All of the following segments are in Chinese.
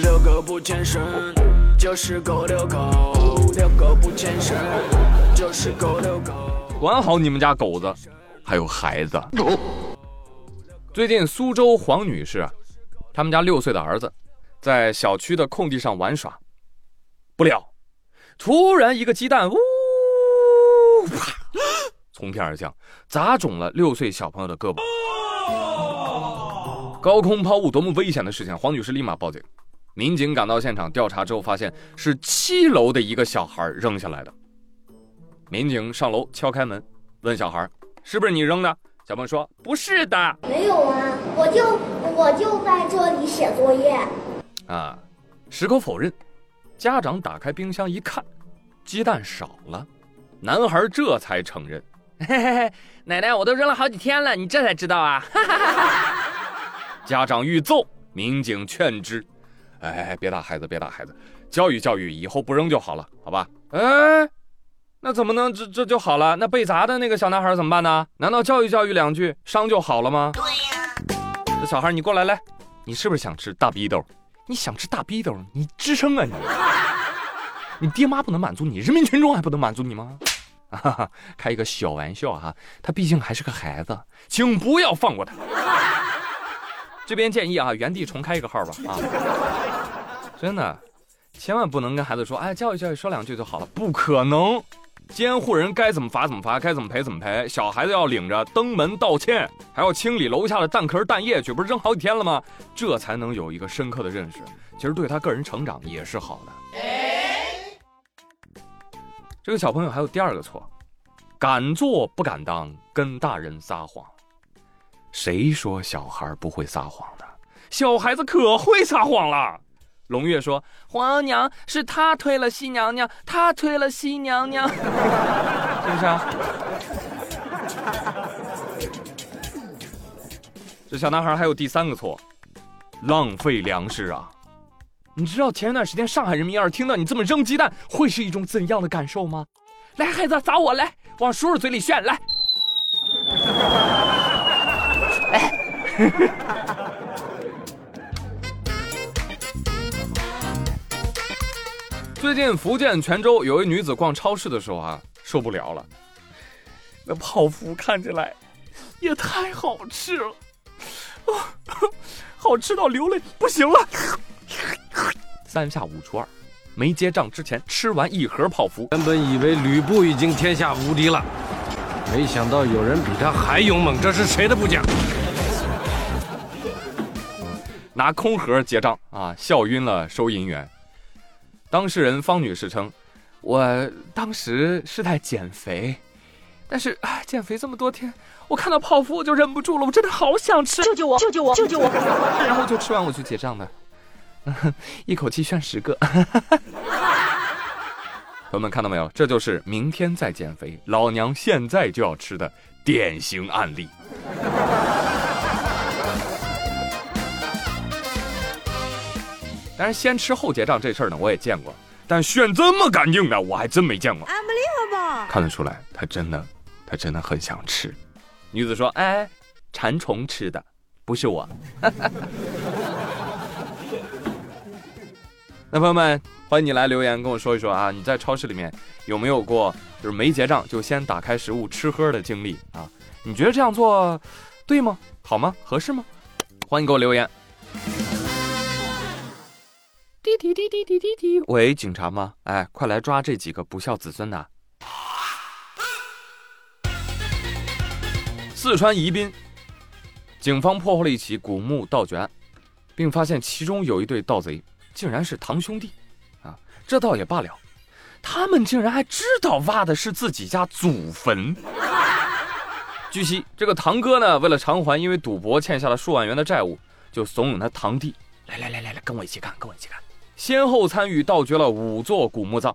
遛狗不牵绳就是狗遛狗，遛狗不牵绳就是狗遛狗。管好你们家狗子，还有孩子。最近苏州黄女士，他们家六岁的儿子在小区的空地上玩耍，不料突然一个鸡蛋呜啪从天而降，砸中了六岁小朋友的胳膊。高空抛物多么危险的事情！黄女士立马报警，民警赶到现场调查之后，发现是七楼的一个小孩扔下来的。民警上楼敲开门，问小孩：“是不是你扔的？”小朋友说：“不是的。没有啊，我就我就在这里写作业。”啊，矢口否认。家长打开冰箱一看，鸡蛋少了，男孩这才承认：“嘿嘿嘿，奶奶，我都扔了好几天了，你这才知道啊！”哈哈哈哈家长欲揍，民警劝之：“哎，别打孩子，别打孩子，教育教育，以后不扔就好了，好吧？”哎。那怎么能这这就好了？那被砸的那个小男孩怎么办呢？难道教育教育两句，伤就好了吗？对呀。这小孩，你过来来，你是不是想吃大逼兜？你想吃大逼兜，你吱声啊你！你爹妈不能满足你，人民群众还不能满足你吗？哈哈，开一个小玩笑哈，他毕竟还是个孩子，请不要放过他。这边建议啊，原地重开一个号吧啊！真的，千万不能跟孩子说，哎，教育教育，说两句就好了，不可能。监护人该怎么罚怎么罚，该怎么赔怎么赔。小孩子要领着登门道歉，还要清理楼下的蛋壳蛋液去，不是扔好几天了吗？这才能有一个深刻的认识。其实对他个人成长也是好的。这个小朋友还有第二个错，敢做不敢当，跟大人撒谎。谁说小孩不会撒谎的？小孩子可会撒谎了。龙月说：“皇额娘是他推了西娘娘，他推了西娘娘，是不是？”这小男孩还有第三个错，浪费粮食啊！你知道前一段时间上海人民要是听到你这么扔鸡蛋，会是一种怎样的感受吗？来，孩子砸我来，往叔叔嘴里炫来。最近福建泉州有一女子逛超市的时候啊，受不了了，那泡芙看起来也太好吃了，好吃到流泪，不行了。三下五除二，没结账之前吃完一盒泡芙。原本以为吕布已经天下无敌了，没想到有人比他还勇猛，这是谁的部将？拿空盒结账啊，笑晕了收银员。当事人方女士称：“我当时是在减肥，但是啊，减肥这么多天，我看到泡芙我就忍不住了，我真的好想吃，救救我，救救我，救救我！然后就吃完我去结账的，一口气炫十个。朋友们看到没有？这就是明天再减肥，老娘现在就要吃的典型案例。”但是先吃后结账这事儿呢，我也见过，但炫这么干净的，我还真没见过。看得出来，他真的，他真的很想吃。女子说：“哎，馋虫吃的，不是我。” 那朋友们，欢迎你来留言跟我说一说啊，你在超市里面有没有过就是没结账就先打开食物吃喝的经历啊？你觉得这样做对吗？好吗？合适吗？欢迎给我留言。滴滴滴滴滴滴滴！喂，警察吗？哎，快来抓这几个不孝子孙呐！四川宜宾，警方破获了一起古墓盗掘案，并发现其中有一对盗贼竟然是堂兄弟。啊，这倒也罢了，他们竟然还知道挖的是自己家祖坟。据悉，这个堂哥呢，为了偿还因为赌博欠下了数万元的债务，就怂恿他堂弟来来来来来，跟我一起干，跟我一起干。先后参与盗掘了五座古墓葬，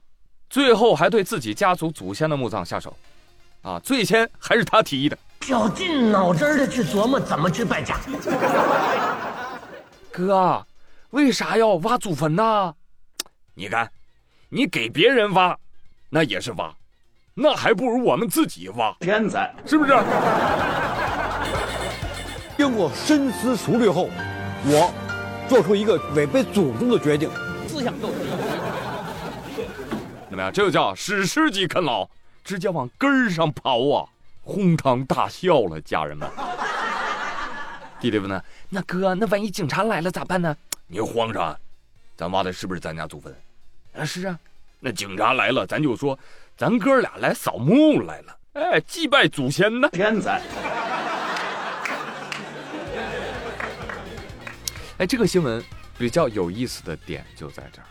最后还对自己家族祖先的墓葬下手，啊，最先还是他提议的，绞尽脑汁的去琢磨怎么去败家。哥，为啥要挖祖坟呢？你看，你给别人挖，那也是挖，那还不如我们自己挖。天才，是不是？经过深思熟虑后，我。做出一个违背祖宗的决定。思想斗争。怎么样？这就叫史诗级啃老，直接往根儿上刨啊！哄堂大笑了，家人们。弟弟问呢，那哥，那万一警察来了咋办呢？你慌啥？咱挖的是不是咱家祖坟？啊，是啊。那警察来了，咱就说，咱哥俩来扫墓来了，哎，祭拜祖先呢。天才。哎，这个新闻比较有意思的点就在这儿，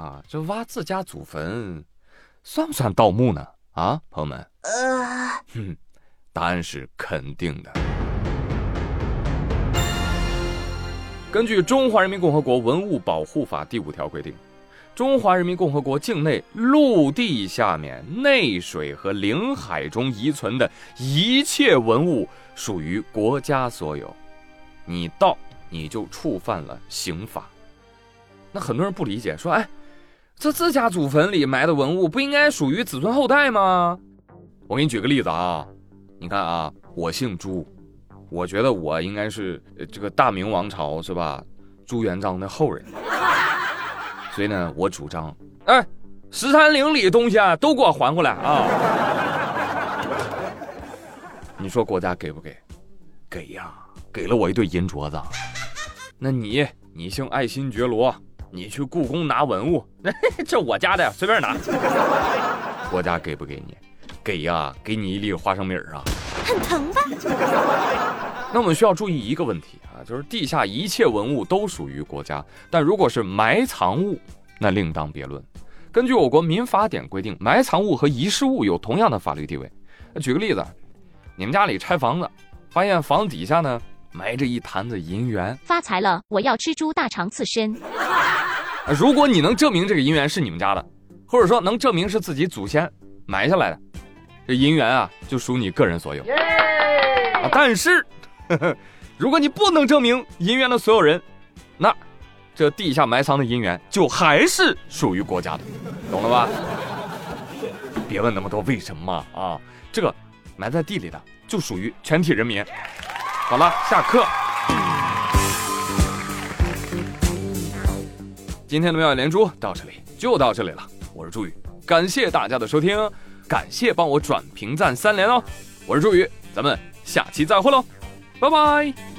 啊，这挖自家祖坟，算不算盗墓呢？啊，朋友们，呃，哼，答案是肯定的。根据《中华人民共和国文物保护法》第五条规定，中华人民共和国境内陆地下面、内水和领海中遗存的一切文物属于国家所有，你盗。你就触犯了刑法，那很多人不理解，说：“哎，这自家祖坟里埋的文物不应该属于子孙后代吗？”我给你举个例子啊，你看啊，我姓朱，我觉得我应该是这个大明王朝是吧？朱元璋的后人，所以呢，我主张，哎，十三陵里东西啊，都给我还过来啊！你说国家给不给？给呀，给了我一对银镯子。那你你姓爱新觉罗，你去故宫拿文物，这我家的，随便拿。国家给不给你？给呀，给你一粒花生米啊。很疼吧？那我们需要注意一个问题啊，就是地下一切文物都属于国家，但如果是埋藏物，那另当别论。根据我国民法典规定，埋藏物和遗失物有同样的法律地位。举个例子，你们家里拆房子，发现房子底下呢？埋着一坛子银元，发财了！我要吃猪大肠刺身。如果你能证明这个银元是你们家的，或者说能证明是自己祖先埋下来的，这银元啊就属你个人所有。啊，但是，如果你不能证明银元的所有人，那这地下埋藏的银元就还是属于国家的，懂了吧？别问那么多为什么啊，这个埋在地里的就属于全体人民。好了，下课。今天的妙语连珠到这里就到这里了，我是朱宇，感谢大家的收听，感谢帮我转评赞三连哦，我是朱宇，咱们下期再会喽，拜拜。